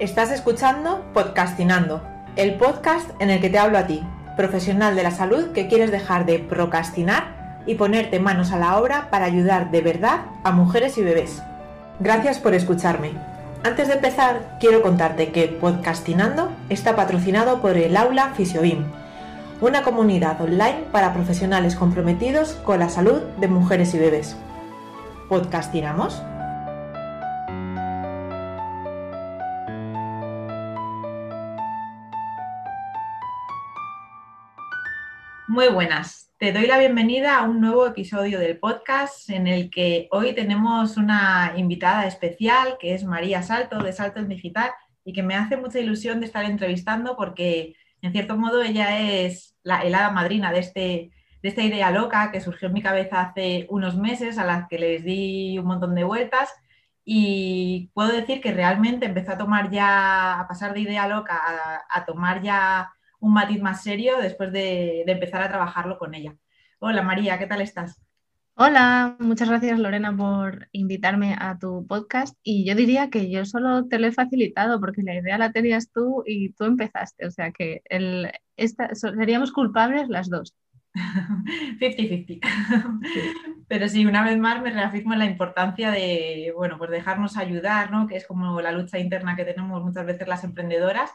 Estás escuchando Podcastinando, el podcast en el que te hablo a ti, profesional de la salud que quieres dejar de procrastinar y ponerte manos a la obra para ayudar de verdad a mujeres y bebés. Gracias por escucharme. Antes de empezar, quiero contarte que Podcastinando está patrocinado por el Aula Fisiobim, una comunidad online para profesionales comprometidos con la salud de mujeres y bebés. ¿Podcastinamos? Muy buenas, te doy la bienvenida a un nuevo episodio del podcast en el que hoy tenemos una invitada especial que es María Salto de Saltos Digital y que me hace mucha ilusión de estar entrevistando porque en cierto modo ella es la helada madrina de, este, de esta idea loca que surgió en mi cabeza hace unos meses a las que les di un montón de vueltas. Y puedo decir que realmente empezó a tomar ya, a pasar de idea loca a tomar ya un matiz más serio después de, empezar a trabajarlo con ella. Hola María, ¿qué tal estás? Hola, muchas gracias Lorena por invitarme a tu podcast y yo diría que yo solo te lo he facilitado porque la idea la tenías tú y tú empezaste, o sea que el, seríamos culpables las dos. 50-50. Pero sí, una vez más me reafirmo en la importancia de, bueno, pues dejarnos ayudar, ¿no? Que es como la lucha interna que tenemos muchas veces las emprendedoras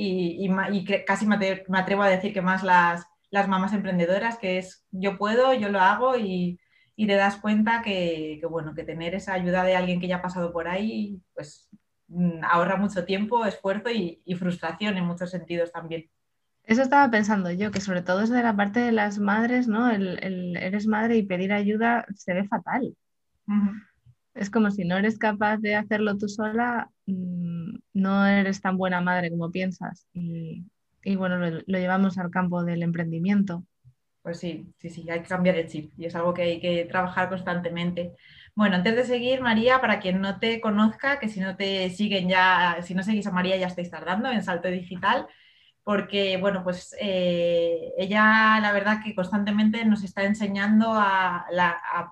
y, casi me atrevo a decir que más las, las mamás emprendedoras, que es yo puedo, yo lo hago y, y te das cuenta que, bueno, que tener esa ayuda de alguien que ya ha pasado por ahí, pues mm, ahorra mucho tiempo, esfuerzo y, frustración en muchos sentidos también. Eso estaba pensando yo, que sobre todo es de la parte de las madres, ¿no? El, eres madre y pedir ayuda se ve fatal. Es como si no eres capaz de hacerlo tú sola, mm, no eres tan buena madre como piensas. Y, bueno, lo, llevamos al campo del emprendimiento. Pues sí, sí, sí, hay que cambiar el chip y es algo que hay que trabajar constantemente. Bueno, antes de seguir, María, para quien no te conozca, que si no te siguen ya, si no seguís a María ya estáis tardando en Salto Digital, porque, bueno, pues eh, ella la verdad que constantemente nos está enseñando a,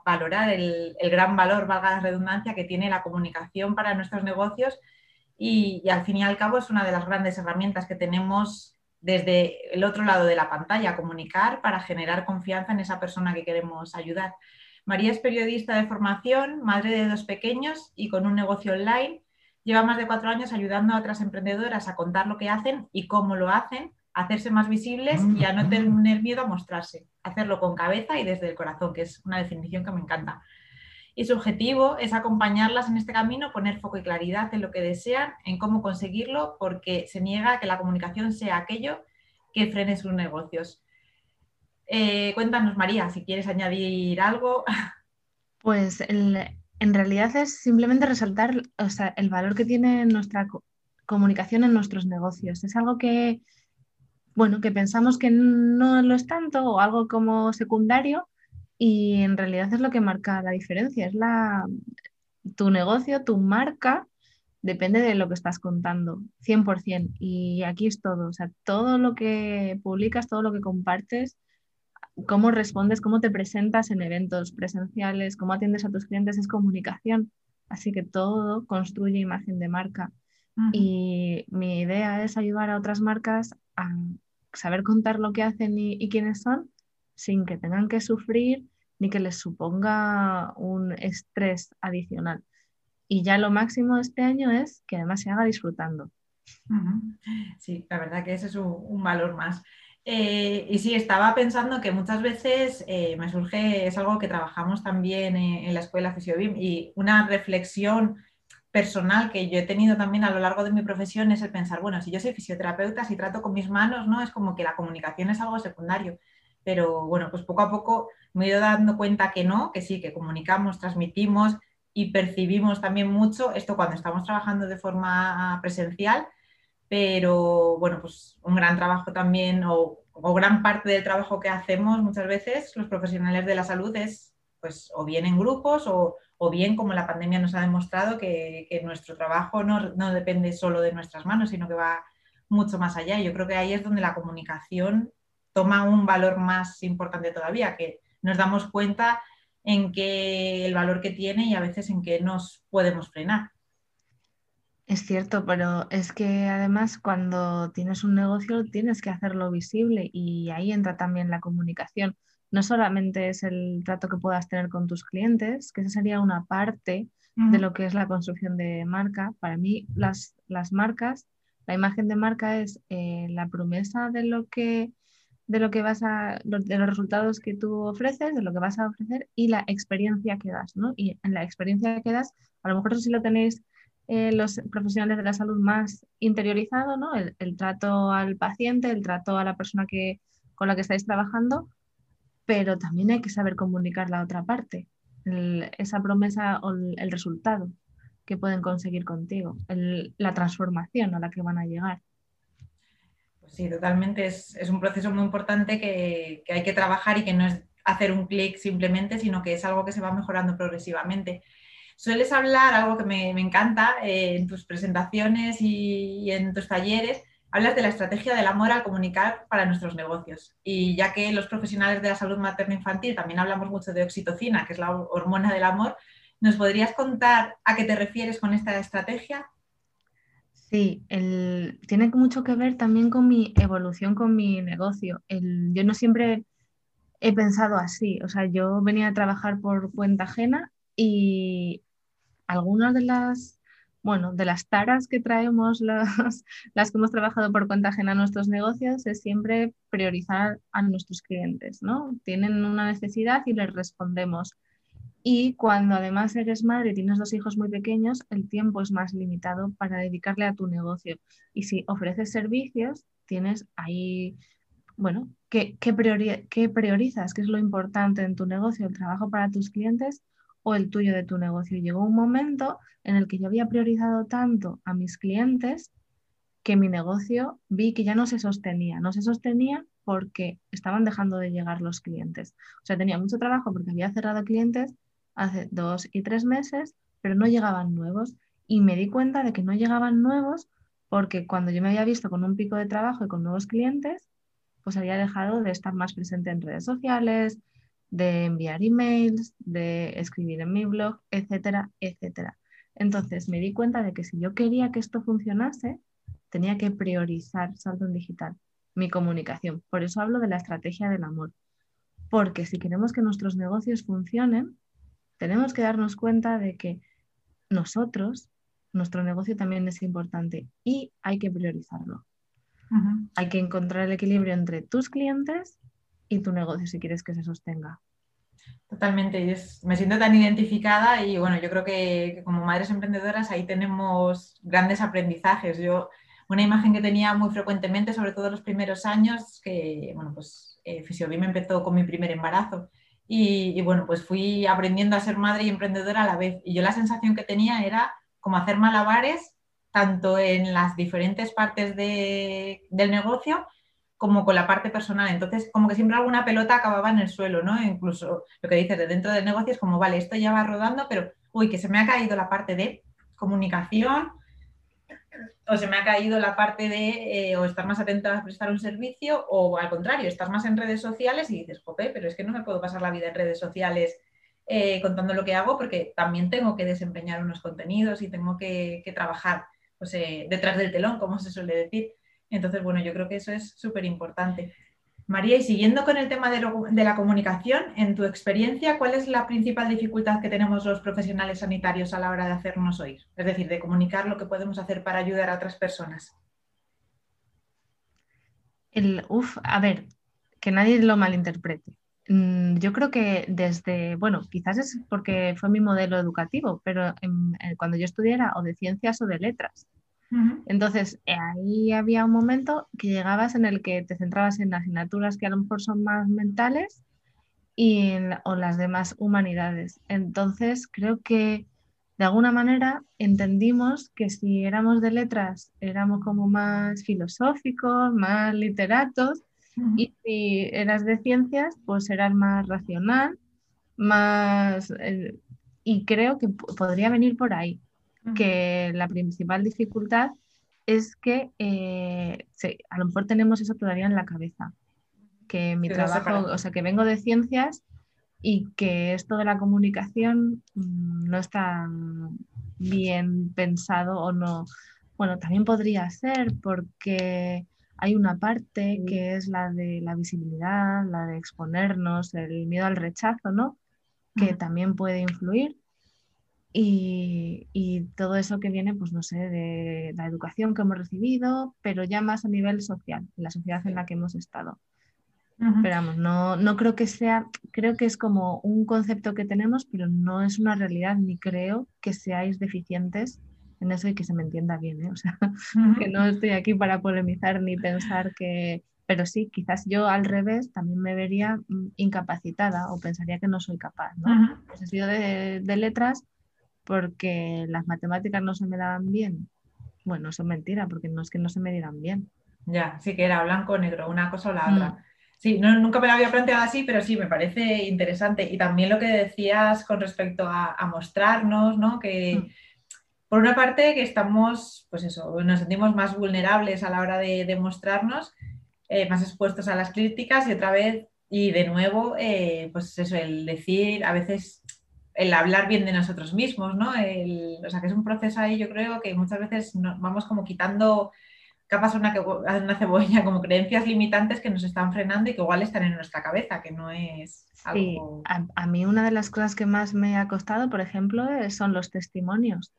valorar el, gran valor, valga la redundancia, que tiene la comunicación para nuestros negocios y, al fin y al cabo es una de las grandes herramientas que tenemos desde el otro lado de la pantalla, comunicar para generar confianza en esa persona que queremos ayudar. María es periodista de formación, madre de dos pequeños y con un negocio online Lleva más de cuatro años ayudando a otras emprendedoras a contar lo que hacen y cómo lo hacen, a hacerse más visibles y a no mm. tener miedo a mostrarse, hacerlo con cabeza y desde el corazón, que es una definición que me encanta. Y su objetivo es acompañarlas en este camino, poner foco y claridad en lo que desean, en cómo conseguirlo, porque se niega a que la comunicación sea aquello que frene sus negocios. Eh, cuéntanos, María, si quieres añadir algo. Pues el, en realidad es simplemente resaltar el valor que tiene nuestra comunicación en nuestros negocios. Es algo que, bueno, que pensamos que no lo es tanto o algo como secundario y en realidad es lo que marca la diferencia. Es la, tu negocio, tu marca, depende de lo que estás contando, 100%. Y aquí es todo, o sea, todo lo que publicas, todo lo que compartes cómo respondes, cómo te presentas en eventos presenciales, cómo atiendes a tus clientes, es comunicación. Así que todo construye imagen de marca. Y mi idea es ayudar a otras marcas a saber contar lo que hacen y, quiénes son sin que tengan que sufrir ni que les suponga un estrés adicional. Y ya lo máximo este año es que además se haga disfrutando. Sí, la verdad que ese es un valor más. Eh, y sí, estaba pensando que muchas veces eh, me surge, es algo que trabajamos también en, la escuela Fisiobim y una reflexión personal que yo he tenido también a lo largo de mi profesión es el pensar, bueno, si yo soy fisioterapeuta, si trato con mis manos, ¿no? Es como que la comunicación es algo secundario. Pero bueno, pues poco a poco me he ido dando cuenta que no, que sí, que comunicamos, transmitimos y percibimos también mucho esto cuando estamos trabajando de forma presencial pero bueno, pues un gran trabajo también o, gran parte del trabajo que hacemos muchas veces los profesionales de la salud es pues o bien en grupos o, bien como la pandemia nos ha demostrado que, nuestro trabajo no, no, depende solo de nuestras manos, sino que va mucho más allá. Yo creo que ahí es donde la comunicación toma un valor más importante todavía, que nos damos cuenta en que el valor que tiene y a veces en que nos podemos frenar. Es cierto, pero es que además cuando tienes un negocio tienes que hacerlo visible y ahí entra también la comunicación. No solamente es el trato que puedas tener con tus clientes, que esa sería una parte de lo que es la construcción de marca. Para mí las, las marcas, la imagen de marca es eh, la promesa de lo que de lo que vas a, de los resultados que tú ofreces, de lo que vas a ofrecer y la experiencia que das, ¿no? Y en la experiencia que das, a lo mejor eso sí lo tenéis eh, los profesionales de la salud más interiorizado, ¿no? El, trato al paciente, el trato a la persona que, con la que estáis trabajando, pero también hay que saber comunicar la otra parte, esa promesa o el, resultado que pueden conseguir contigo, la transformación a la que van a llegar. Pues sí, totalmente. Es, un proceso muy importante que, que hay que trabajar y que no es hacer un clic simplemente, sino que es algo que se va mejorando progresivamente sueles hablar, algo que me, encanta, eh, en tus presentaciones y, en tus talleres, hablas de la estrategia del amor al comunicar para nuestros negocios. Y ya que los profesionales de la salud materno-infantil también hablamos mucho de oxitocina, que es la hormona del amor, ¿nos podrías contar a qué te refieres con esta estrategia? Sí, tiene mucho que ver también con mi evolución con mi negocio. yo no siempre he pensado así, o sea, yo venía a trabajar por cuenta ajena y algunas de las, bueno, de las taras que traemos las, las que hemos trabajado por cuenta ajena a nuestros negocios es siempre priorizar a nuestros clientes, ¿no? Tienen una necesidad y les respondemos. Y cuando además eres madre y tienes dos hijos muy pequeños, el tiempo es más limitado para dedicarle a tu negocio. Y si ofreces servicios, tienes ahí, bueno, ¿qué, qué, qué priorizas? ¿Qué es lo importante en tu negocio? ¿El trabajo para tus clientes o el tuyo de tu negocio. Llegó un momento en el que yo había priorizado tanto a mis clientes que mi negocio vi que ya no se sostenía. No se sostenía porque estaban dejando de llegar los clientes. O sea, tenía mucho trabajo porque había cerrado clientes hace dos y tres meses, pero no llegaban nuevos. Y me di cuenta de que no llegaban nuevos porque cuando yo me había visto con un pico de trabajo y con nuevos clientes, pues había dejado de estar más presente en redes sociales, de enviar emails, de escribir en mi blog, etcétera, etcétera. Entonces me di cuenta de que si yo quería que esto funcionase, tenía que priorizar salto en digital, mi comunicación. Por eso hablo de la estrategia del amor. Porque si queremos que nuestros negocios funcionen, tenemos que darnos cuenta de que nosotros, nuestro negocio también es importante y hay que priorizarlo. Hay que encontrar el equilibrio entre tus clientes y tu negocio si quieres que se sostenga. Totalmente, me siento tan identificada y bueno, yo creo que, como madres emprendedoras ahí tenemos grandes aprendizajes. Yo, una imagen que tenía muy frecuentemente, sobre todo los primeros años, que bueno, pues eh, me empezó con mi primer embarazo y, bueno, pues fui aprendiendo a ser madre y emprendedora a la vez. Y yo la sensación que tenía era como hacer malabares tanto en las diferentes partes del negocio como con la parte personal. Entonces, como que siempre alguna pelota acababa en el suelo, ¿no? Incluso lo que dices de dentro del negocio es como, vale, esto ya va rodando, pero, uy, que se me ha caído la parte de comunicación, o se me ha caído la parte de eh, o estar más atento a prestar un servicio, o al contrario, estar más en redes sociales y dices, jope, pero es que no me puedo pasar la vida en redes sociales eh, contando lo que hago porque también tengo que desempeñar unos contenidos y tengo que, trabajar pues, eh, detrás del telón, como se suele decir. Entonces, bueno, yo creo que eso es súper importante. María, y siguiendo con el tema de, la comunicación, en tu experiencia, ¿cuál es la principal dificultad que tenemos los profesionales sanitarios a la hora de hacernos oír? Es decir, de comunicar lo que podemos hacer para ayudar a otras personas. El, uf, a ver, que nadie lo malinterprete. Mm, yo creo que desde, bueno, quizás es porque fue mi modelo educativo, pero cuando yo estudiara o de ciencias o de letras. Entonces, eh, ahí había un momento que llegabas en el que te centrabas en asignaturas que a lo mejor son más mentales y o las demás humanidades. Entonces, creo que de alguna manera entendimos que si éramos de letras éramos como más filosóficos, más literatos, y si eras de ciencias, pues eras más racional, más... Eh, y creo que podría venir por ahí que la principal dificultad es que eh, a lo mejor tenemos eso todavía en la cabeza, que mi trabajo, o sea, que vengo de ciencias y que esto de la comunicación mm, no está, bien pensado o no. Bueno, también podría ser porque hay una parte que es la de la visibilidad, la de exponernos, el miedo al rechazo, ¿no? Que también puede influir. Y, y, todo eso que viene, pues no sé, de la educación que hemos recibido, pero ya más a nivel social, la sociedad en la que hemos estado. Pero vamos, no, no creo que sea, creo que es como un concepto que tenemos, pero no es una realidad, ni creo que seáis deficientes en eso y que se me entienda bien, ¿eh? o sea, que no estoy aquí para polemizar ni pensar que, pero sí, quizás yo al revés también me vería mm, incapacitada o pensaría que no soy capaz, ¿no? He sido de, de, letras porque las matemáticas no se me daban bien. Bueno, eso es mentira, porque no es que no se me dieran bien. Ya, sí que era blanco o negro, una cosa o la otra. Mm. Sí, no, nunca me lo había planteado así, pero sí, me parece interesante. Y también lo que decías con respecto a, mostrarnos, ¿no? Que mm. por una parte que estamos, pues eso, nos sentimos más vulnerables a la hora de, mostrarnos, eh, más expuestos a las críticas y otra vez, y de nuevo, eh, pues eso, el decir, a veces el hablar bien de nosotros mismos, ¿no? o sea, que es un proceso ahí, yo creo que muchas veces nos vamos como quitando capas una, una cebolla, como creencias limitantes que nos están frenando y que igual están en nuestra cabeza, que no es algo... Sí, a, mí una de las cosas que más me ha costado, por ejemplo, eh, son los testimonios.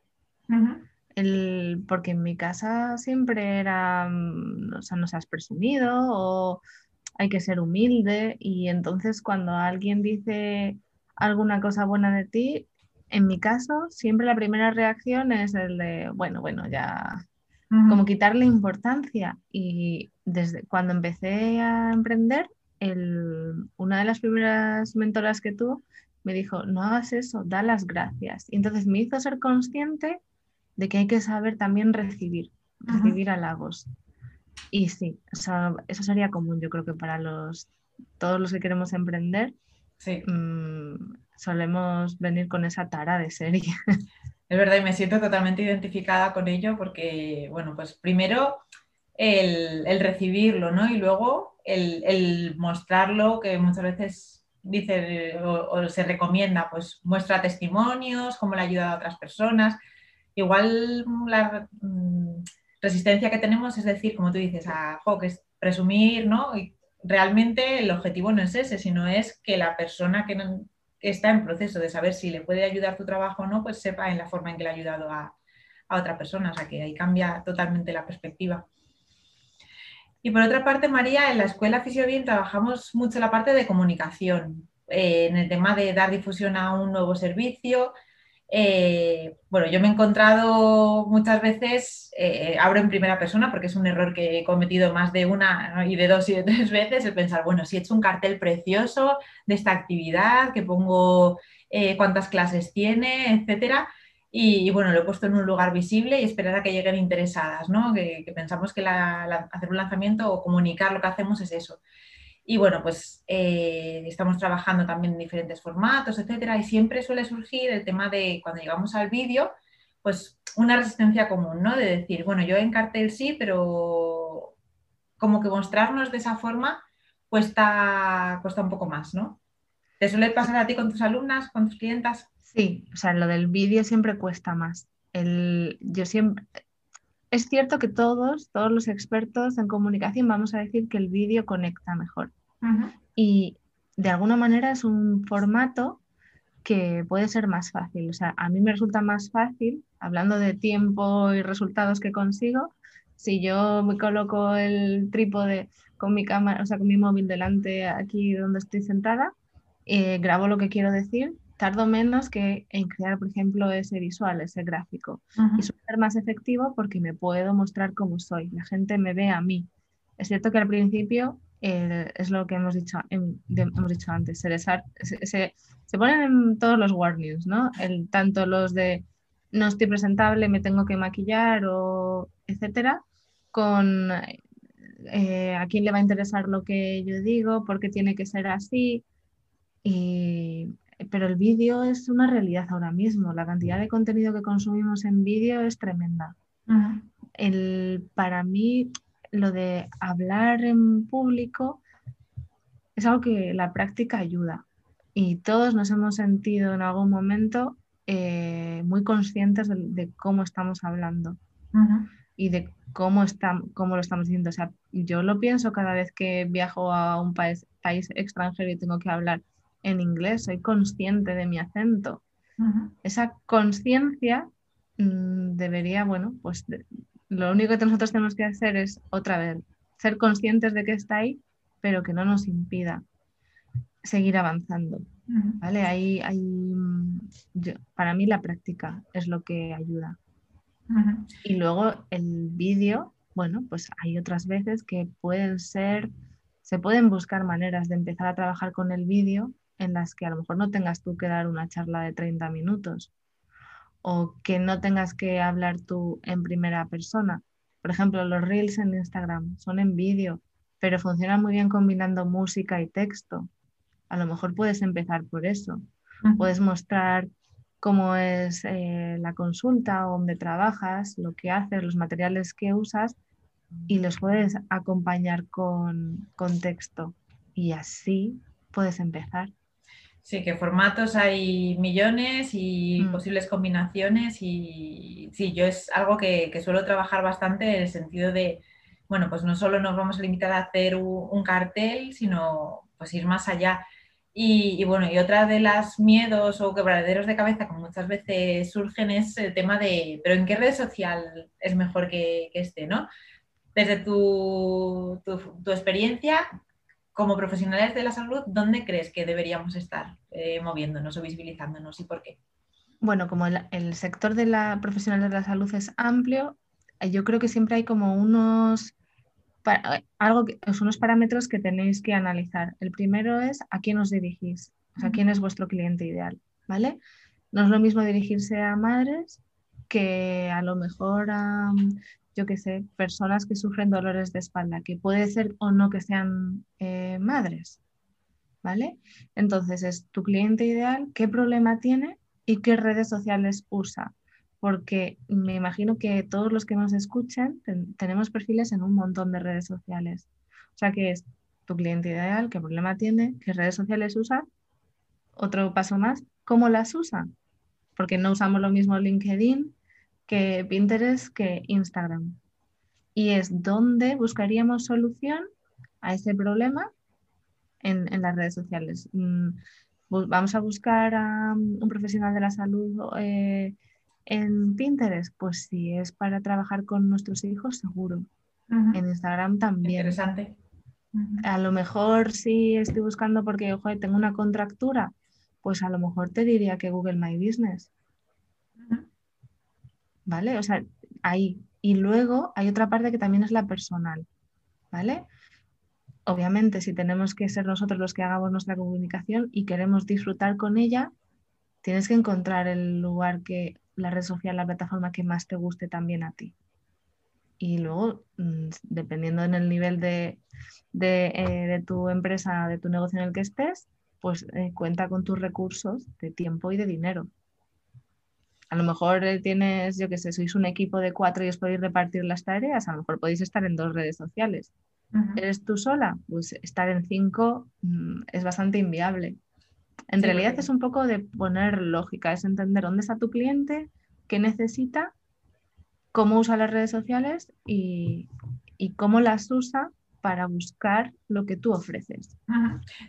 El, porque en mi casa siempre era, mm, o sea, no seas presumido o hay que ser humilde y entonces cuando alguien dice alguna cosa buena de ti, en mi caso siempre la primera reacción es el de, bueno, bueno, ya como quitarle importancia. Y desde cuando empecé a emprender, una de las primeras mentoras que tuvo me dijo, no hagas eso, da las gracias. Y entonces me hizo ser consciente de que hay que saber también recibir, recibir halagos. Y sí, eso sería común, yo creo que para los, todos los que queremos emprender, mm, solemos venir con esa tara de serie. Es verdad y me siento totalmente identificada con ello porque, bueno, pues primero el, recibirlo, ¿no? Y luego el, mostrarlo, que muchas veces dice o, se recomienda, pues muestra testimonios, cómo le ha ayudado a otras personas. Igual la mm, resistencia que tenemos es decir, como tú dices, a que es presumir, ¿no? Y realmente el objetivo no es ese, sino es que la persona que, está en proceso de saber si le puede ayudar tu trabajo o no, pues sepa en la forma en que le ha ayudado a, otra persona. O sea que ahí cambia totalmente la perspectiva. Y por otra parte, María, en la escuela Fisiobien trabajamos mucho la parte de comunicación, eh, en el tema de dar difusión a un nuevo servicio, eh, bueno, yo me he encontrado muchas veces, eh, abro en primera persona porque es un error que he cometido más de una y de dos y de tres veces, el pensar, bueno, si he hecho un cartel precioso de esta actividad, que pongo eh, cuántas clases tiene, etcétera, y, bueno, lo he puesto en un lugar visible y esperar a que lleguen interesadas, ¿no? Que, pensamos que hacer un lanzamiento o comunicar lo que hacemos es eso. Y bueno, pues eh, estamos trabajando también en diferentes formatos, etcétera, y siempre suele surgir el tema de cuando llegamos al vídeo, pues una resistencia común, ¿no? De decir, bueno, yo en cartel sí, pero como que mostrarnos de esa forma cuesta, cuesta un poco más, ¿no? ¿Te suele pasar a ti con tus alumnas, con tus clientas? Sí, o sea, lo del vídeo siempre cuesta más. El, yo siempre, es cierto que todos, todos los expertos en comunicación vamos a decir que el vídeo conecta mejor. Y de alguna manera es un formato que puede ser más fácil. O sea, a mí me resulta más fácil, hablando de tiempo y resultados que consigo, si yo me coloco el trípode con mi cámara, o sea, con mi móvil delante aquí donde estoy sentada, eh, grabo lo que quiero decir tardo menos que en crear, por ejemplo, ese visual, ese gráfico. Y suele ser más efectivo porque me puedo mostrar cómo soy. La gente me ve a mí. Es cierto que al principio eh, es lo que hemos dicho, hemos dicho antes, se, se, se, ponen en todos los warnings, ¿no? El, tanto los de no estoy presentable, me tengo que maquillar o etcétera, con eh, a quién le va a interesar lo que yo digo, por qué tiene que ser así. Y pero el vídeo es una realidad ahora mismo. La cantidad de contenido que consumimos en vídeo es tremenda. el, para mí, lo de hablar en público es algo que la práctica ayuda. Y todos nos hemos sentido en algún momento eh, muy conscientes de, cómo estamos hablando y de cómo, está, cómo lo estamos diciendo. O sea, yo lo pienso cada vez que viajo a un país, país extranjero y tengo que hablar en inglés, soy consciente de mi acento. Esa conciencia mm, debería, bueno, pues lo único que nosotros tenemos que hacer es otra vez ser conscientes de que está ahí, pero que no nos impida seguir avanzando. ¿vale? Ahí, mm, para mí la práctica es lo que ayuda. Y luego el vídeo, bueno, pues hay otras veces que pueden ser, se pueden buscar maneras de empezar a trabajar con el vídeo en las que a lo mejor no tengas tú que dar una charla de 30 minutos o que no tengas que hablar tú en primera persona. Por ejemplo, los reels en Instagram son en vídeo, pero funcionan muy bien combinando música y texto a lo mejor puedes empezar por eso. Puedes mostrar cómo es eh, la consulta, dónde trabajas, lo que haces, los materiales que usas y los puedes acompañar con, con texto. Y así puedes empezar. Sí, que formatos hay millones y mm. posibles combinaciones y sí, yo es algo que, suelo trabajar bastante en el sentido de, bueno, pues no solo nos vamos a limitar a hacer un cartel, sino pues ir más allá. Y, bueno, y otra de las miedos o quebraderos de cabeza que muchas veces surgen es el tema de, pero ¿en qué red social es mejor que, esté, no? Desde tu, tu, experiencia como profesionales de la salud, ¿dónde crees que deberíamos estar eh, moviéndonos o visibilizándonos y por qué? Bueno, como el, el sector de la profesional de la salud es amplio, yo creo que siempre hay como unos eh, algo que, son unos parámetros que tenéis que analizar. El primero es a quién os dirigís, o sea, quién es vuestro cliente ideal, ¿vale? No es lo mismo dirigirse a madres que a lo mejor a, yo qué sé, personas que sufren dolores de espalda, que puede ser o no que sean eh, madres, ¿vale? Entonces es tu cliente ideal, qué problema tiene y qué redes sociales usa porque me imagino que todos los que nos escuchan tenemos perfiles en un montón de redes sociales. O sea, que es tu cliente ideal, qué problema tiene, qué redes sociales usa. Otro paso más, ¿cómo las usa? Porque no usamos lo mismo LinkedIn que Pinterest que Instagram. Y es donde buscaríamos solución a ese problema en, las redes sociales. Mm, vamos a buscar a un profesional de la salud. Eh, en Pinterest, pues si es para trabajar con nuestros hijos, seguro. En Instagram también. Interesante. A lo mejor si estoy buscando porque tengo una contractura, pues a lo mejor te diría que Google My Business. ¿Vale? O sea, ahí. Y luego hay otra parte que también es la personal. ¿Vale? Obviamente, si tenemos que ser nosotros los que hagamos nuestra comunicación y queremos disfrutar con ella, tienes que encontrar el lugar que, la red social, la plataforma que más te guste también a ti. Y luego, mm, dependiendo en el nivel de, eh, de, tu empresa, de tu negocio en el que estés, pues eh, cuenta con tus recursos de tiempo y de dinero. A lo mejor eh, tienes, yo qué sé, sois un equipo de cuatro y os podéis repartir las tareas, a lo mejor podéis estar en dos redes sociales. ¿Eres tú sola? Pues estar en cinco mm, es bastante inviable. En realidad es un poco de poner lógica, es entender dónde está tu cliente, qué necesita, cómo usa las redes sociales y, cómo las usa para buscar lo que tú ofreces.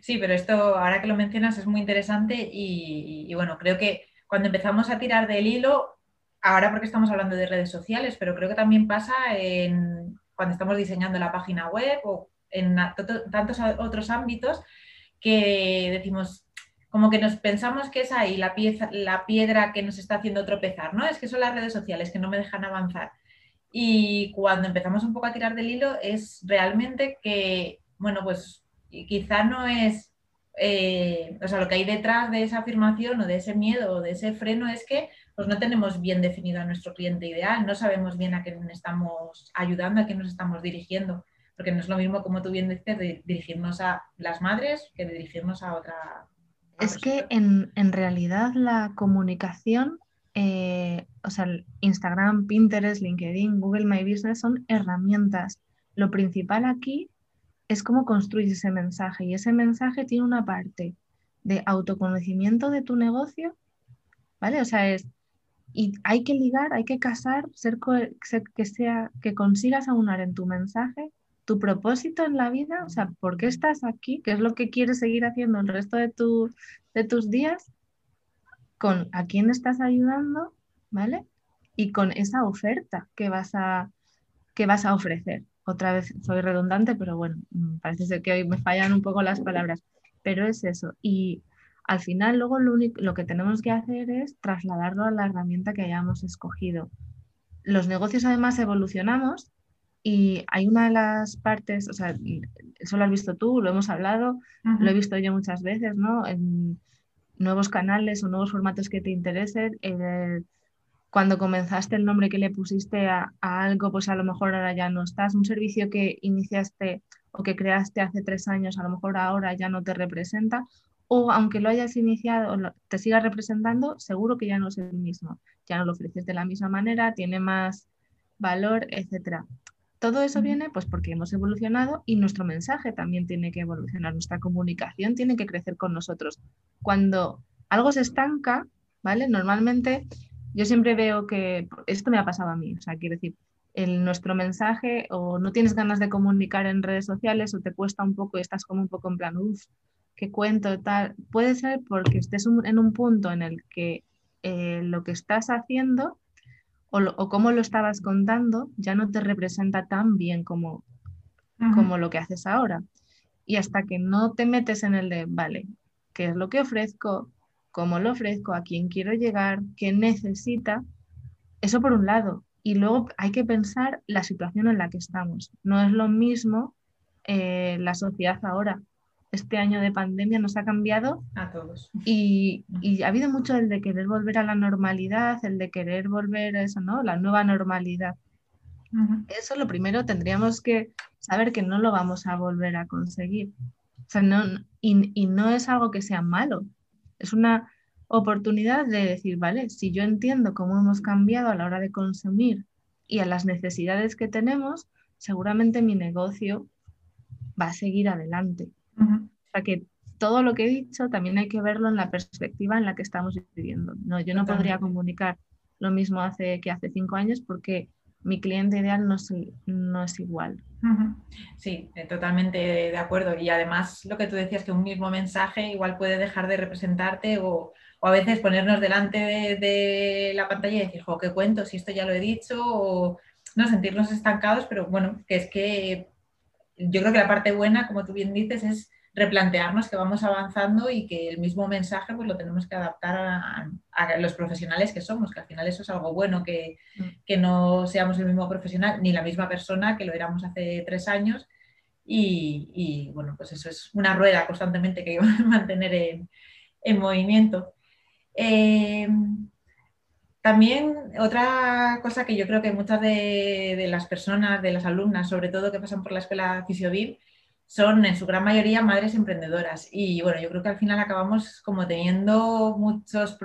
Sí, pero esto, ahora que lo mencionas, es muy interesante y, bueno, creo que cuando empezamos a tirar del hilo, ahora porque estamos hablando de redes sociales, pero creo que también pasa en, cuando estamos diseñando la página web o en tantos otros ámbitos que decimos, como que nos pensamos que es ahí la, pieza, la piedra que nos está haciendo tropezar, ¿no? Es que son las redes sociales que no me dejan avanzar. Y cuando empezamos un poco a tirar del hilo es realmente que, bueno, pues quizá no es, eh, o sea, lo que hay detrás de esa afirmación o de ese miedo o de ese freno es que pues no tenemos bien definido a nuestro cliente ideal, no sabemos bien a quién estamos ayudando, a quién nos estamos dirigiendo, porque no es lo mismo, como tú bien dices, de dirigirnos a las madres que dirigirnos a otra es que en, realidad la comunicación, eh, o sea, Instagram, Pinterest, LinkedIn, Google My Business son herramientas. Lo principal aquí es cómo construyes ese mensaje y ese mensaje tiene una parte de autoconocimiento de tu negocio ¿vale? O sea, es, y hay que ligar, hay que casar, ser, que sea, que consigas aunar en tu mensaje tu propósito en la vida, o sea, ¿por qué estás aquí? ¿Qué es lo que quieres seguir haciendo el resto de, tu, de tus días? Con a quién estás ayudando, ¿vale? Y con esa oferta que vas a, que vas a ofrecer. Otra vez soy redundante, pero bueno, mm, parece ser que hoy me fallan un poco las palabras, pero es eso. Y al final luego lo, único, lo que tenemos que hacer es trasladarlo a la herramienta que hayamos escogido. Los negocios además evolucionamos y hay una de las partes, o sea, eso lo has visto tú, lo hemos hablado, lo he visto yo muchas veces, ¿no? En nuevos canales o nuevos formatos que te interesen. Cuando comenzaste el nombre que le pusiste a, a, algo, pues a lo mejor ahora ya no estás. Un servicio que iniciaste o que creaste hace tres años, a lo mejor ahora ya no te representa. O aunque lo hayas iniciado o te siga representando, seguro que ya no es el mismo. Ya no lo ofreces de la misma manera, tiene más valor, etcétera. Todo eso viene pues porque hemos evolucionado y nuestro mensaje también tiene que evolucionar, nuestra comunicación tiene que crecer con nosotros. Cuando algo se estanca, ¿vale? Normalmente yo siempre veo que esto me ha pasado a mí, o sea, quiero decir, el, nuestro mensaje o no tienes ganas de comunicar en redes sociales o te cuesta un poco y estás como un poco en plan, uff, qué cuento, tal. Puede ser porque estés en un punto en el que eh, lo que estás haciendo o, o, cómo lo estabas contando ya no te representa tan bien como, como lo que haces ahora. Y hasta que no te metes en el de, vale, ¿qué es lo que ofrezco? ¿Cómo lo ofrezco? ¿A quién quiero llegar? ¿Qué necesita? Eso por un lado. Y luego hay que pensar la situación en la que estamos. No es lo mismo eh, la sociedad ahora este año de pandemia nos ha cambiado a todos. Y, ha habido mucho el de querer volver a la normalidad, el de querer volver a eso, ¿no? La nueva normalidad. Eso lo primero tendríamos que saber que no lo vamos a volver a conseguir. O sea, no, y, y no es algo que sea malo, es una oportunidad de decir, vale, si yo entiendo cómo hemos cambiado a la hora de consumir y a las necesidades que tenemos, seguramente mi negocio va a seguir adelante. O sea que todo lo que he dicho también hay que verlo en la perspectiva en la que estamos viviendo. No, yo no podría comunicar lo mismo hace, que hace cinco años porque mi cliente ideal no es, no es igual. Sí, eh, totalmente de acuerdo. Y además lo que tú decías, que un mismo mensaje igual puede dejar de representarte o, o a veces ponernos delante de, la pantalla y decir, ¿qué cuento? Si esto ya lo he dicho, o no sentirnos estancados, pero bueno, que es que yo creo que la parte buena, como tú bien dices, es replantearnos que vamos avanzando y que el mismo mensaje pues lo tenemos que adaptar a, los profesionales que somos, que al final eso es algo bueno, que, mm. que, no seamos el mismo profesional ni la misma persona que lo éramos hace tres años. Y, bueno, pues eso es una rueda constantemente que hay que mantener en, en movimiento. Eh, también otra cosa que yo creo que muchas de, las personas, de las alumnas, sobre todo que pasan por la escuela Fisiovil, son en su gran mayoría madres emprendedoras. Y bueno, yo creo que al final acabamos como teniendo muchos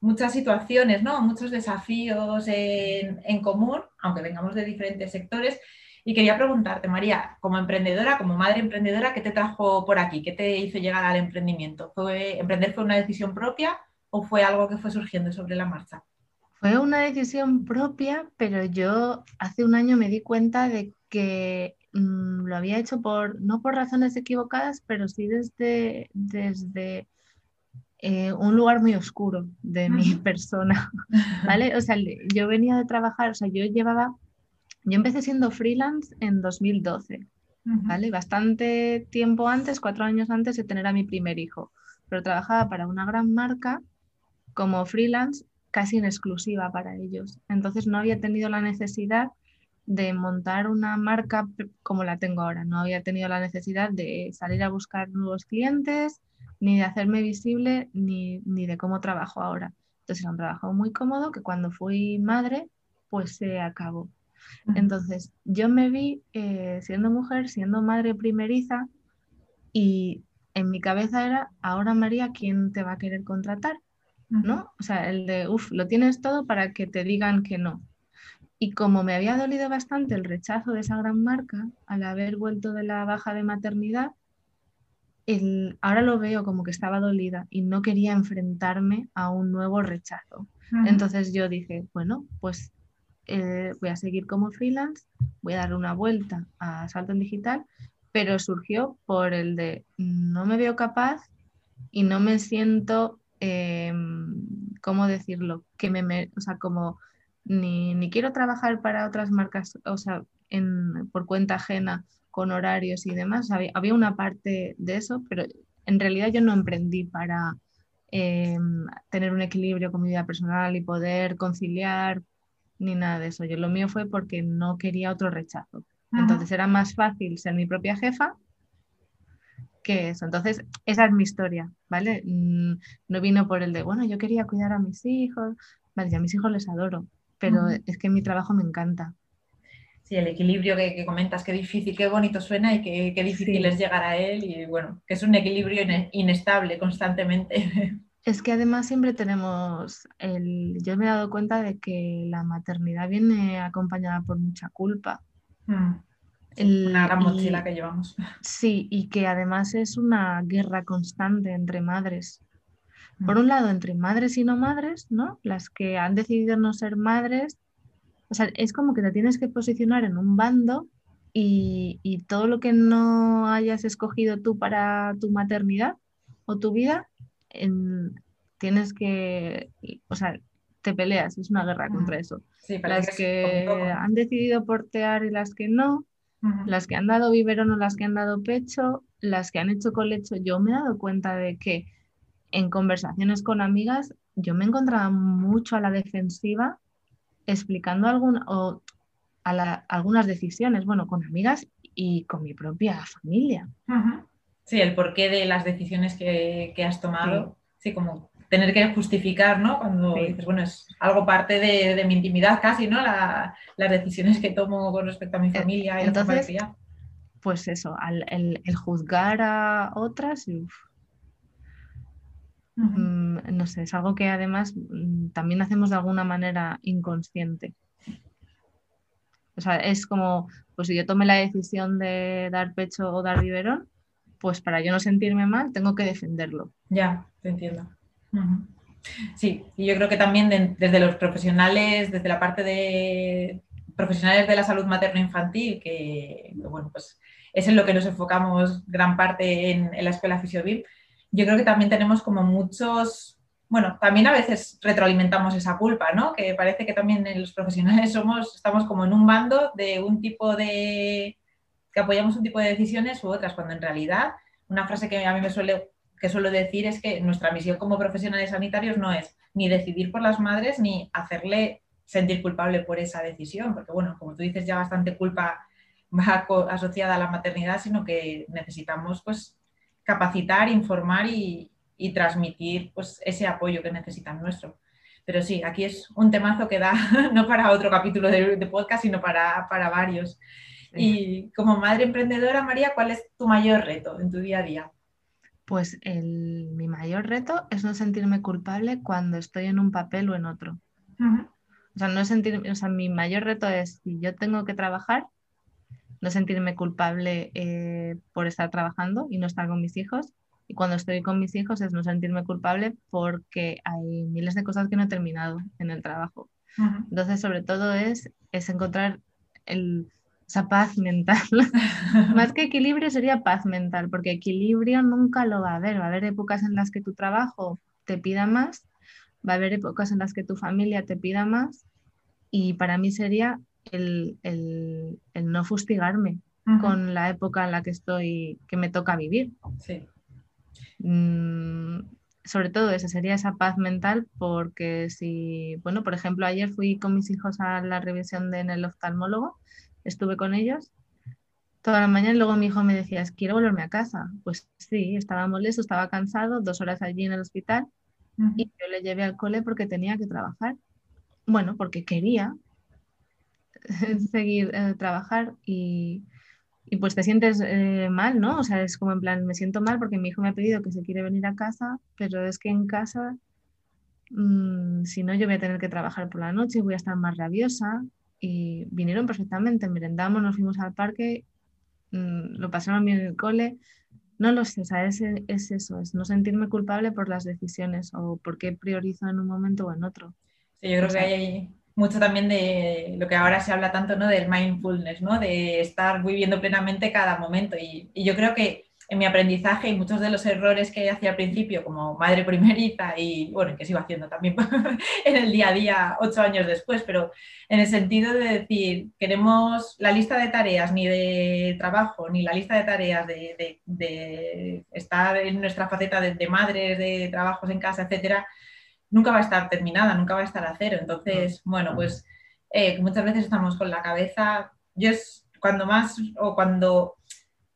muchas situaciones, ¿no? muchos desafíos en, común, aunque vengamos de diferentes sectores. Y quería preguntarte, María, como emprendedora, como madre emprendedora, ¿qué te trajo por aquí? ¿Qué te hizo llegar al emprendimiento? ¿Fue, ¿Emprender fue una decisión propia o fue algo que fue surgiendo sobre la marcha? Fue una decisión propia, pero yo hace un año me di cuenta de que mm, lo había hecho por, no por razones equivocadas, pero sí desde, desde eh, un lugar muy oscuro de mi persona, ¿vale? O sea, yo venía de trabajar, o sea, yo llevaba, yo empecé siendo freelance en 2012, ¿vale? Bastante tiempo antes, cuatro años antes de tener a mi primer hijo, pero trabajaba para una gran marca como freelance casi en exclusiva para ellos. Entonces no había tenido la necesidad de montar una marca como la tengo ahora. No había tenido la necesidad de salir a buscar nuevos clientes, ni de hacerme visible, ni, de cómo trabajo ahora. Entonces era un trabajo muy cómodo que cuando fui madre, pues se acabó. Entonces yo me vi eh, siendo mujer, siendo madre primeriza y en mi cabeza era, ahora María, ¿quién te va a querer contratar? ¿No? O sea, el de, uff, lo tienes todo para que te digan que no. Y como me había dolido bastante el rechazo de esa gran marca al haber vuelto de la baja de maternidad, ahora lo veo como que estaba dolida y no quería enfrentarme a un nuevo rechazo. Entonces yo dije, bueno, pues eh, voy a seguir como freelance, voy a darle una vuelta a Salto en Digital, pero surgió por el de no me veo capaz y no me siento, em, ¿cómo decirlo? Que me, o sea, como ni, ni, quiero trabajar para otras marcas, o sea, en, por cuenta ajena con horarios y demás. Había, una parte de eso, pero en realidad yo no emprendí para em, tener un equilibrio con mi vida personal y poder conciliar ni nada de eso. Yo lo mío fue porque no quería otro rechazo. Entonces era más fácil ser mi propia jefa que eso. Entonces, esa es mi historia, ¿vale? Mm, no vino por el de, bueno, yo quería cuidar a mis hijos, vale, ya a mis hijos les adoro, pero es que mi trabajo me encanta sí, el equilibrio que, comentas, qué difícil, qué bonito suena y qué, difícil es llegar a él y bueno, que es un equilibrio inestable constantemente. Es que además siempre tenemos, el, yo me he dado cuenta de que la maternidad viene acompañada por mucha culpa. Mm. Una gran mochila que llevamos. Sí, y que además es una guerra constante entre madres. Por mm. un lado, entre madres y no madres, ¿no? Las que han decidido no ser madres o sea, es como que te tienes que posicionar en un bando y, todo lo que no hayas escogido tú para tu maternidad o tu vida, tienes que, o sea, te peleas, es una guerra contra eso. las que, han decidido portear y las que no, las que han dado biberón o las que han dado pecho, las que han hecho colecho. Yo me he dado cuenta de que en conversaciones con amigas yo me encontraba mucho a la defensiva explicando o algunas decisiones, bueno, con amigas y con mi propia familia. Sí, el porqué de las decisiones que, has tomado, sí. como tener que justificar, ¿no? Cuando dices, bueno, es algo parte de, mi intimidad casi, ¿no? las decisiones que tomo con respecto a mi eh, familia y Entonces, la Pues eso, el, juzgar a otras, Mm, no sé, es algo que además mm, también hacemos de alguna manera inconsciente. O sea, es como, pues si yo tomé la decisión de dar pecho o dar biberón, pues para yo no sentirme mal tengo que defenderlo. Ya, te entiendo. Sí, y yo creo que también desde los profesionales, desde la parte de profesionales de la salud materno-infantil, que, bueno, pues es en lo que nos enfocamos gran parte en, la escuela Fisiobim, yo creo que también tenemos como muchos, bueno, también a veces retroalimentamos esa culpa, ¿no? Que parece que también los profesionales somos, estamos como en un bando de un tipo de, que apoyamos un tipo de decisiones u otras, cuando en realidad una frase que a mí me suele, que suelo decir es que nuestra misión como profesionales sanitarios no es ni decidir por las madres ni hacerle sentir culpable por esa decisión, porque bueno, como tú dices, ya bastante culpa va asociada a la maternidad, sino que necesitamos pues capacitar, informar y, transmitir pues, ese apoyo que necesitan nuestro. Pero sí, aquí es un temazo que da no para otro capítulo de, podcast, sino para, varios. Y como madre emprendedora, María, ¿cuál es tu mayor reto en tu día a día? Pues mi mayor reto es no sentirme culpable cuando estoy en un papel o en otro. O sea, no sentir, o sea, mi mayor reto es si yo tengo que trabajar, no sentirme culpable eh, por estar trabajando y no estar con mis hijos. Y cuando estoy con mis hijos es no sentirme culpable porque hay miles de cosas que no he terminado en el trabajo. Entonces, sobre todo es, es encontrar el, esa paz mental. Más que equilibrio sería paz mental, porque equilibrio nunca lo va a haber. Va a haber épocas en las que tu trabajo te pida más, va a haber épocas en las que tu familia te pida más. Y para mí sería el, no fustigarme con la época en la que estoy, que me toca vivir. Mm, sobre todo esa sería esa paz mental porque si, bueno, por ejemplo, ayer fui con mis hijos a la revisión de, en el oftalmólogo, estuve con ellos toda la mañana y luego mi hijo me decía, quiero volverme a casa. Pues sí, estaba molesto, estaba cansado, dos horas allí en el hospital y yo le llevé al cole porque tenía que trabajar. Bueno, porque quería, seguir eh, trabajar y, y, pues te sientes eh, mal, ¿no? O sea, es como en plan, me siento mal porque mi hijo me ha pedido que se quiere venir a casa, pero es que en casa, mm, si no, yo voy a tener que trabajar por la noche, voy a estar más rabiosa. Y vinieron perfectamente, merendamos, nos fuimos al parque, mm, lo pasaron bien en el cole, no lo sé, ¿sabes? Es, eso, es no sentirme culpable por las decisiones o por qué priorizo en un momento o en otro. Sí, yo creo que hay mucho también de lo que ahora se habla tanto, ¿no? Del mindfulness, ¿no? De estar viviendo plenamente cada momento. Y, y yo creo que en mi aprendizaje y muchos de los errores que hacía al principio como madre primeriza y bueno, que sigo haciendo también en el día a día ocho años después, pero en el sentido de decir, queremos la lista de tareas ni de trabajo, ni la lista de tareas de, estar en nuestra faceta de, madres, de trabajos en casa, etcétera, nunca va a estar terminada, nunca va a estar a cero. Entonces, bueno, pues eh, muchas veces estamos con la cabeza, yo es cuando más o cuando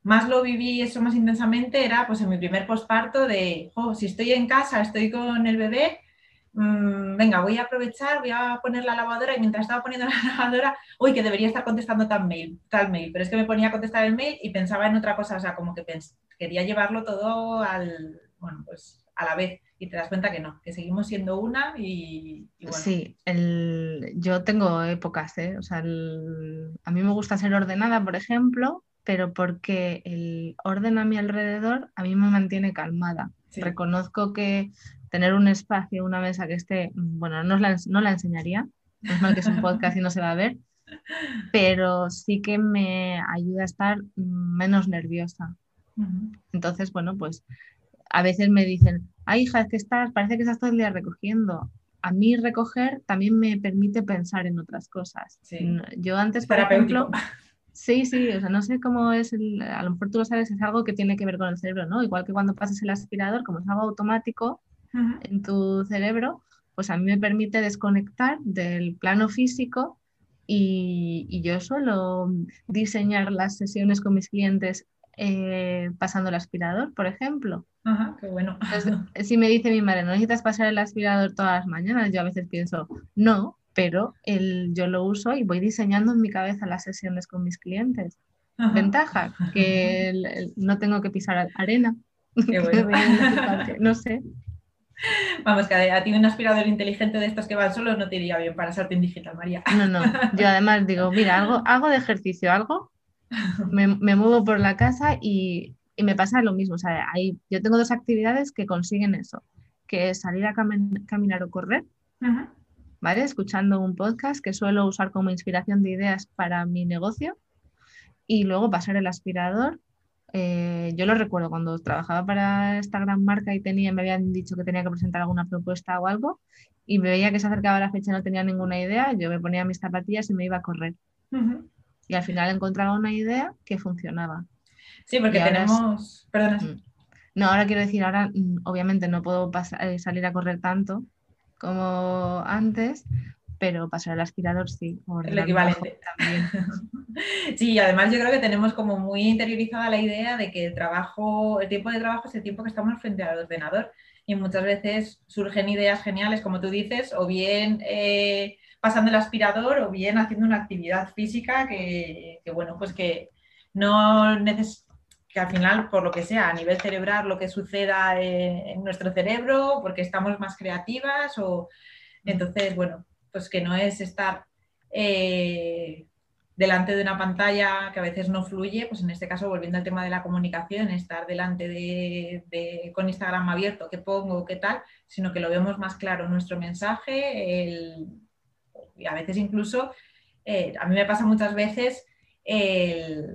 más lo viví eso más intensamente era pues en mi primer posparto de, si estoy en casa, estoy con el bebé, mm, venga, voy a aprovechar, voy a poner la lavadora y mientras estaba poniendo la lavadora, uy, que debería estar contestando tal mail, tal mail, pero es que me ponía a contestar el mail y pensaba en otra cosa, o sea, como que quería llevarlo todo al, bueno, pues a la vez y te das cuenta que no, que seguimos siendo una y. Sí, el, yo tengo épocas, ¿eh? o sea, a mí me gusta ser ordenada, por ejemplo, pero porque el orden a mi alrededor a mí me mantiene calmada. Reconozco que tener un espacio, una mesa que esté, bueno, no la, no la enseñaría, es mal que es un podcast y no se va a ver, pero sí que me ayuda a estar menos nerviosa. Entonces, bueno, pues a veces me dicen, ay hija, es que estás, parece que estás todo el día recogiendo. A mí recoger también me permite pensar en otras cosas. Yo antes, por ejemplo, Sí, sí, o sea, no sé cómo es, a lo mejor tú lo sabes, es algo que tiene que ver con el cerebro, ¿no? Igual que cuando pasas el aspirador, como es algo automático en tu cerebro, pues a mí me permite desconectar del plano físico y, yo suelo diseñar las sesiones con mis clientes eh, pasando el aspirador, por ejemplo. Ajá, qué bueno. si me dice mi madre, ¿no necesitas pasar el aspirador todas las mañanas? Yo a veces pienso, no, pero el, yo lo uso y voy diseñando en mi cabeza las sesiones con mis clientes. Ventaja, que no tengo que pisar arena. no sé. Vamos, que a ti un aspirador inteligente de estos que van solos no te iría bien para en digital, María. No, no. Yo además digo, mira, algo, hago de ejercicio, algo, me, me muevo por la casa y, y, me pasa lo mismo. O sea, hay, yo tengo dos actividades que consiguen eso, que es salir a caminar o correr. ¿Vale? Escuchando un podcast que suelo usar como inspiración de ideas para mi negocio y luego pasar el aspirador. Eh, yo lo recuerdo cuando trabajaba para esta gran marca y tenía, me habían dicho que tenía que presentar alguna propuesta o algo y me veía que se acercaba la fecha y no tenía ninguna idea, yo me ponía mis zapatillas y me iba a correr. Y al final encontraba una idea que funcionaba. Sí, porque tenemos... Perdona. Mm. No, ahora quiero decir, ahora mm, obviamente no puedo eh, salir a correr tanto, como antes, pero pasar el aspirador sí. El equivalente. También. sí, además yo creo que tenemos como muy interiorizada la idea de que el trabajo, el tiempo de trabajo es el tiempo que estamos frente al ordenador y muchas veces surgen ideas geniales, como tú dices, o bien eh, pasando el aspirador o bien haciendo una actividad física que, bueno, pues que no necesita que al final, por lo que sea, a nivel cerebral, lo que suceda en, nuestro cerebro, porque estamos más creativas o entonces, bueno, pues que no es estar eh, delante de una pantalla que a veces no fluye, pues en este caso, volviendo al tema de la comunicación, estar delante de, con Instagram abierto, qué pongo, qué tal, sino que lo vemos más claro nuestro mensaje, y a veces incluso, eh, a mí me pasa muchas veces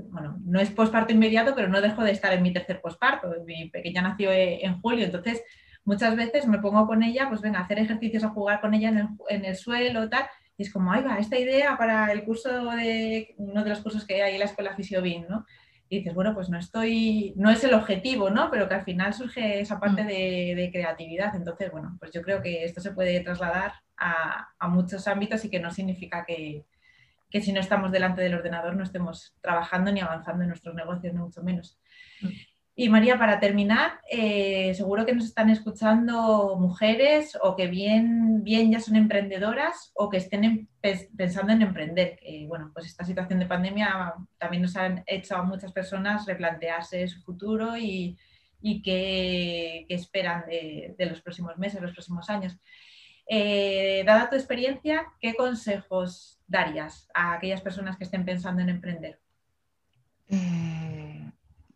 bueno, no es posparto inmediato, pero no dejo de estar en mi tercer posparto. Mi pequeña nació e, en julio, entonces muchas veces me pongo con ella, pues venga, a hacer ejercicios, a jugar con ella en el, en el suelo, tal. Y es como, ahí va, esta idea para el curso de uno de los cursos que hay en la escuela Fisiobin, ¿no? Y dices, bueno, pues no estoy, no es el objetivo, ¿no? Pero que al final surge esa parte mm. de, de creatividad. Entonces, bueno, pues yo creo que esto se puede trasladar a, a muchos ámbitos y que no significa que, que si no estamos delante del ordenador no estemos trabajando ni avanzando en nuestros negocios, ni mucho menos. Mm. Y María, para terminar, eh, seguro que nos están escuchando mujeres o que bien, bien ya son emprendedoras o que estén pensando en emprender. bueno, pues esta situación de pandemia también nos ha hecho a muchas personas replantearse su futuro y, y qué, esperan de, de, los próximos meses, los próximos años. Eh, dada tu experiencia, ¿qué consejos darías a aquellas personas que estén pensando en emprender? Eh,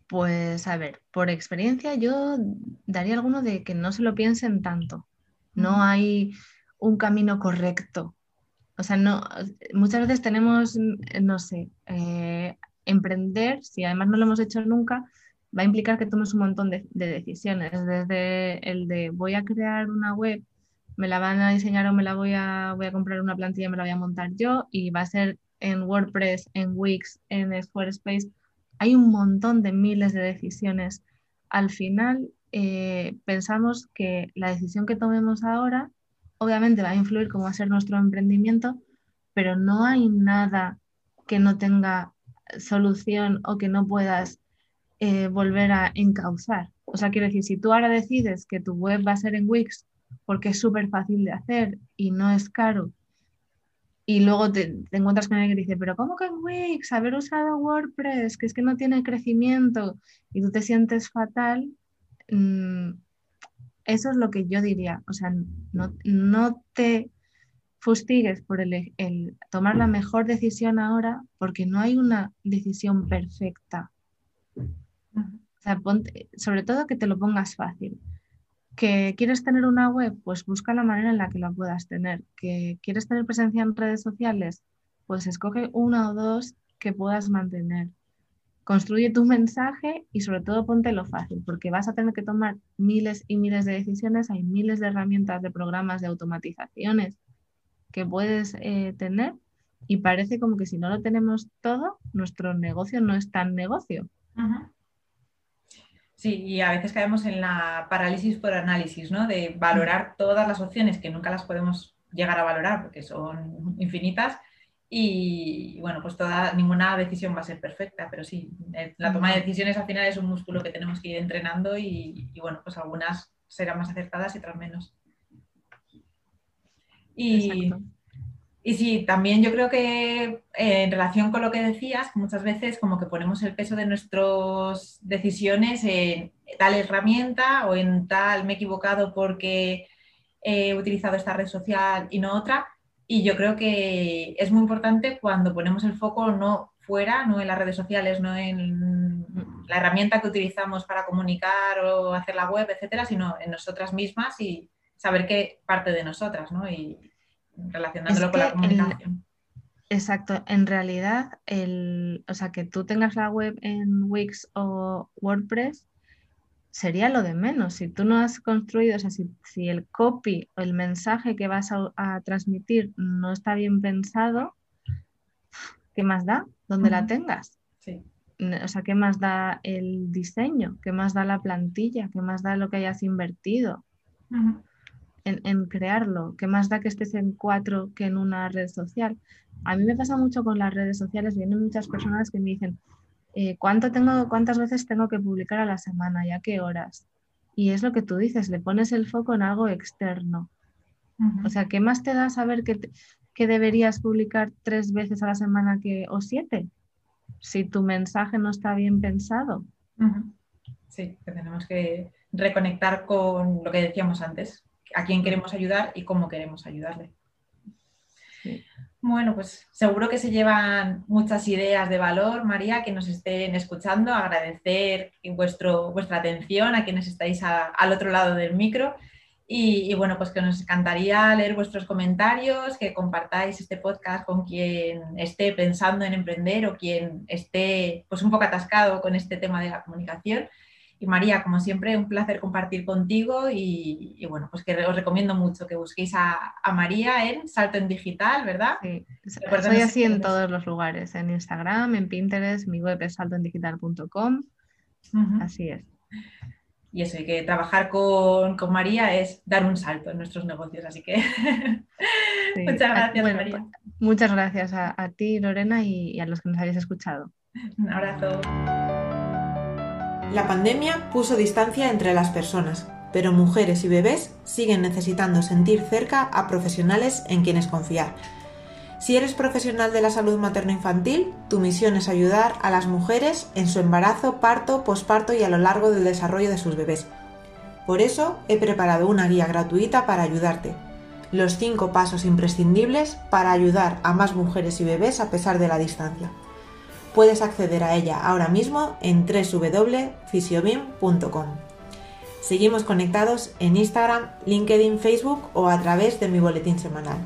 Pues a ver, por experiencia yo daría alguno de que no se lo piensen tanto. No hay un camino correcto. O sea, no, muchas veces tenemos, no sé, eh, emprender, si además no lo hemos hecho nunca, va a implicar que tomes un montón de, decisiones, desde el de voy a crear una web, me la van a diseñar o me la voy a, voy a comprar una plantilla, me la voy a montar yo y va a ser en WordPress, en Wix, en Squarespace hay un montón de miles de decisiones. Al final, eh, pensamos que la decisión que tomemos ahora, obviamente va a influir cómo va a ser nuestro emprendimiento, pero no hay nada que no tenga solución o que no puedas eh, volver a encauzar. O sea, quiero decir, si tú ahora decides que tu web va a ser en Wix porque es súper fácil de hacer y no es caro y luego te, encuentras con alguien que dice, pero ¿cómo que en Wix? Haber usado WordPress, que es que no tiene crecimiento y tú te sientes fatal, mm, eso es lo que yo diría. O sea, no, te fustigues por el, tomar la mejor decisión ahora porque no hay una decisión perfecta. O sea, sobre todo que te lo pongas fácil. ¿Que quieres tener una web? Pues busca la manera en la que la puedas tener. ¿Que quieres tener presencia en redes sociales? Pues escoge una o dos que puedas mantener. Construye tu mensaje y sobre todo ponte lo fácil, porque vas a tener que tomar miles y miles de decisiones. Hay miles de herramientas, de programas, de automatizaciones que puedes eh, tener y parece como que si no lo tenemos todo, nuestro negocio no es tan negocio. Sí, y a veces caemos en la parálisis por análisis, ¿no? De valorar todas las opciones que nunca las podemos llegar a valorar porque son infinitas y bueno, pues toda, ninguna decisión va a ser perfecta, pero sí, la toma de decisiones al final es un músculo que tenemos que ir entrenando y, bueno, pues algunas serán más acertadas y otras menos. Y, y sí, también yo creo que eh, en relación con lo que decías, muchas veces como que ponemos el peso de nuestras decisiones en tal herramienta o en tal me he equivocado porque he utilizado esta red social y no otra. Y yo creo que es muy importante cuando ponemos el foco no fuera, no en las redes sociales, no en la herramienta que utilizamos para comunicar o hacer la web, etcétera, sino en nosotras mismas y saber qué parte de nosotras, ¿no? Relacionándolo con la comunicación. exacto, en realidad, el, o sea, que tú tengas la web en Wix o WordPress sería lo de menos. Si tú no has construido, o sea, si, el copy o el mensaje que vas a, transmitir no está bien pensado, ¿qué más da? Donde la tengas. Sí. O sea, ¿qué más da el diseño? ¿Qué más da la plantilla? ¿Qué más da lo que hayas invertido? En, crearlo, que más da que estés en cuatro que en una red social. A mí me pasa mucho con las redes sociales, vienen muchas personas que me dicen, eh, ¿cuánto tengo, ¿cuántas veces tengo que publicar a la semana y a qué horas? Y es lo que tú dices, le pones el foco en algo externo. O sea, ¿qué más te da saber que, que, deberías publicar tres veces a la semana que, o siete? Si tu mensaje no está bien pensado. Sí, que tenemos que reconectar con lo que decíamos antes, a quién queremos ayudar y cómo queremos ayudarle. Bueno, pues seguro que se llevan muchas ideas de valor, María, que nos estén escuchando. Agradecer vuestro, vuestra atención a quienes estáis al otro lado del micro. Y, bueno, pues que nos encantaría leer vuestros comentarios, que compartáis este podcast con quien esté pensando en emprender o quien esté pues un poco atascado con este tema de la comunicación. Y María, como siempre, un placer compartir contigo y, bueno, pues que os recomiendo mucho que busquéis a, María en Salto en Digital, ¿verdad? Sí, soy así en todos los lugares, en Instagram, en Pinterest, mi web es saltoendigital.com, así es. Y eso, y que trabajar con, María es dar un salto en nuestros negocios, así que muchas gracias, María. Muchas gracias a, ti, Lorena, y a los que nos habéis escuchado. Un abrazo. La pandemia puso distancia entre las personas, pero mujeres y bebés siguen necesitando sentir cerca a profesionales en quienes confiar. Si eres profesional de la salud materno-infantil, tu misión es ayudar a las mujeres en su embarazo, parto, posparto y a lo largo del desarrollo de sus bebés. Por eso he preparado una guía gratuita para ayudarte. Los 5 pasos imprescindibles para ayudar a más mujeres y bebés a pesar de la distancia. Puedes acceder a ella ahora mismo en www.fisiobim.com. Seguimos conectados en Instagram, LinkedIn, Facebook o a través de mi boletín semanal.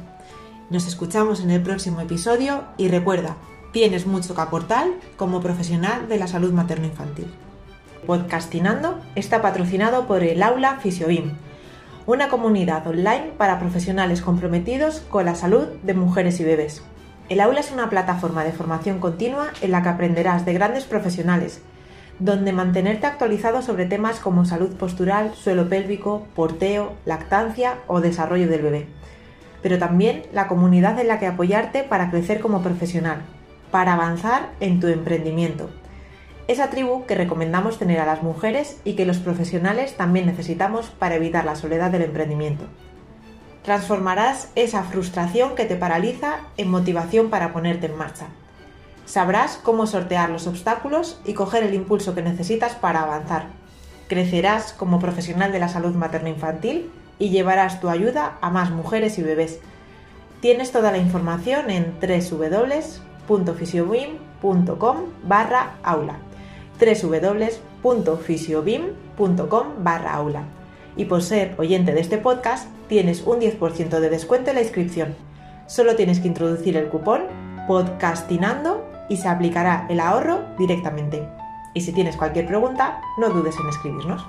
Nos escuchamos en el próximo episodio y recuerda, tienes mucho que aportar como profesional de la salud materno-infantil. Podcastinando está patrocinado por el Aula Fisiobim, una comunidad online para profesionales comprometidos con la salud de mujeres y bebés. El aula es una plataforma de formación continua en la que aprenderás de grandes profesionales, donde mantenerte actualizado sobre temas como salud postural, suelo pélvico, porteo, lactancia o desarrollo del bebé. Pero también la comunidad en la que apoyarte para crecer como profesional, para avanzar en tu emprendimiento. Esa tribu que recomendamos tener a las mujeres y que los profesionales también necesitamos para evitar la soledad del emprendimiento. Transformarás esa frustración que te paraliza en motivación para ponerte en marcha. Sabrás cómo sortear los obstáculos y coger el impulso que necesitas para avanzar. Crecerás como profesional de la salud materno-infantil y llevarás tu ayuda a más mujeres y bebés. Tienes toda la información en www.fisiobim.com barra aula www.fisiobim.com barra aula y por ser oyente de este podcast tienes un 10% de descuento en la inscripción. Solo tienes que introducir el cupón podcastinando y se aplicará el ahorro directamente. Y si tienes cualquier pregunta, no dudes en escribirnos.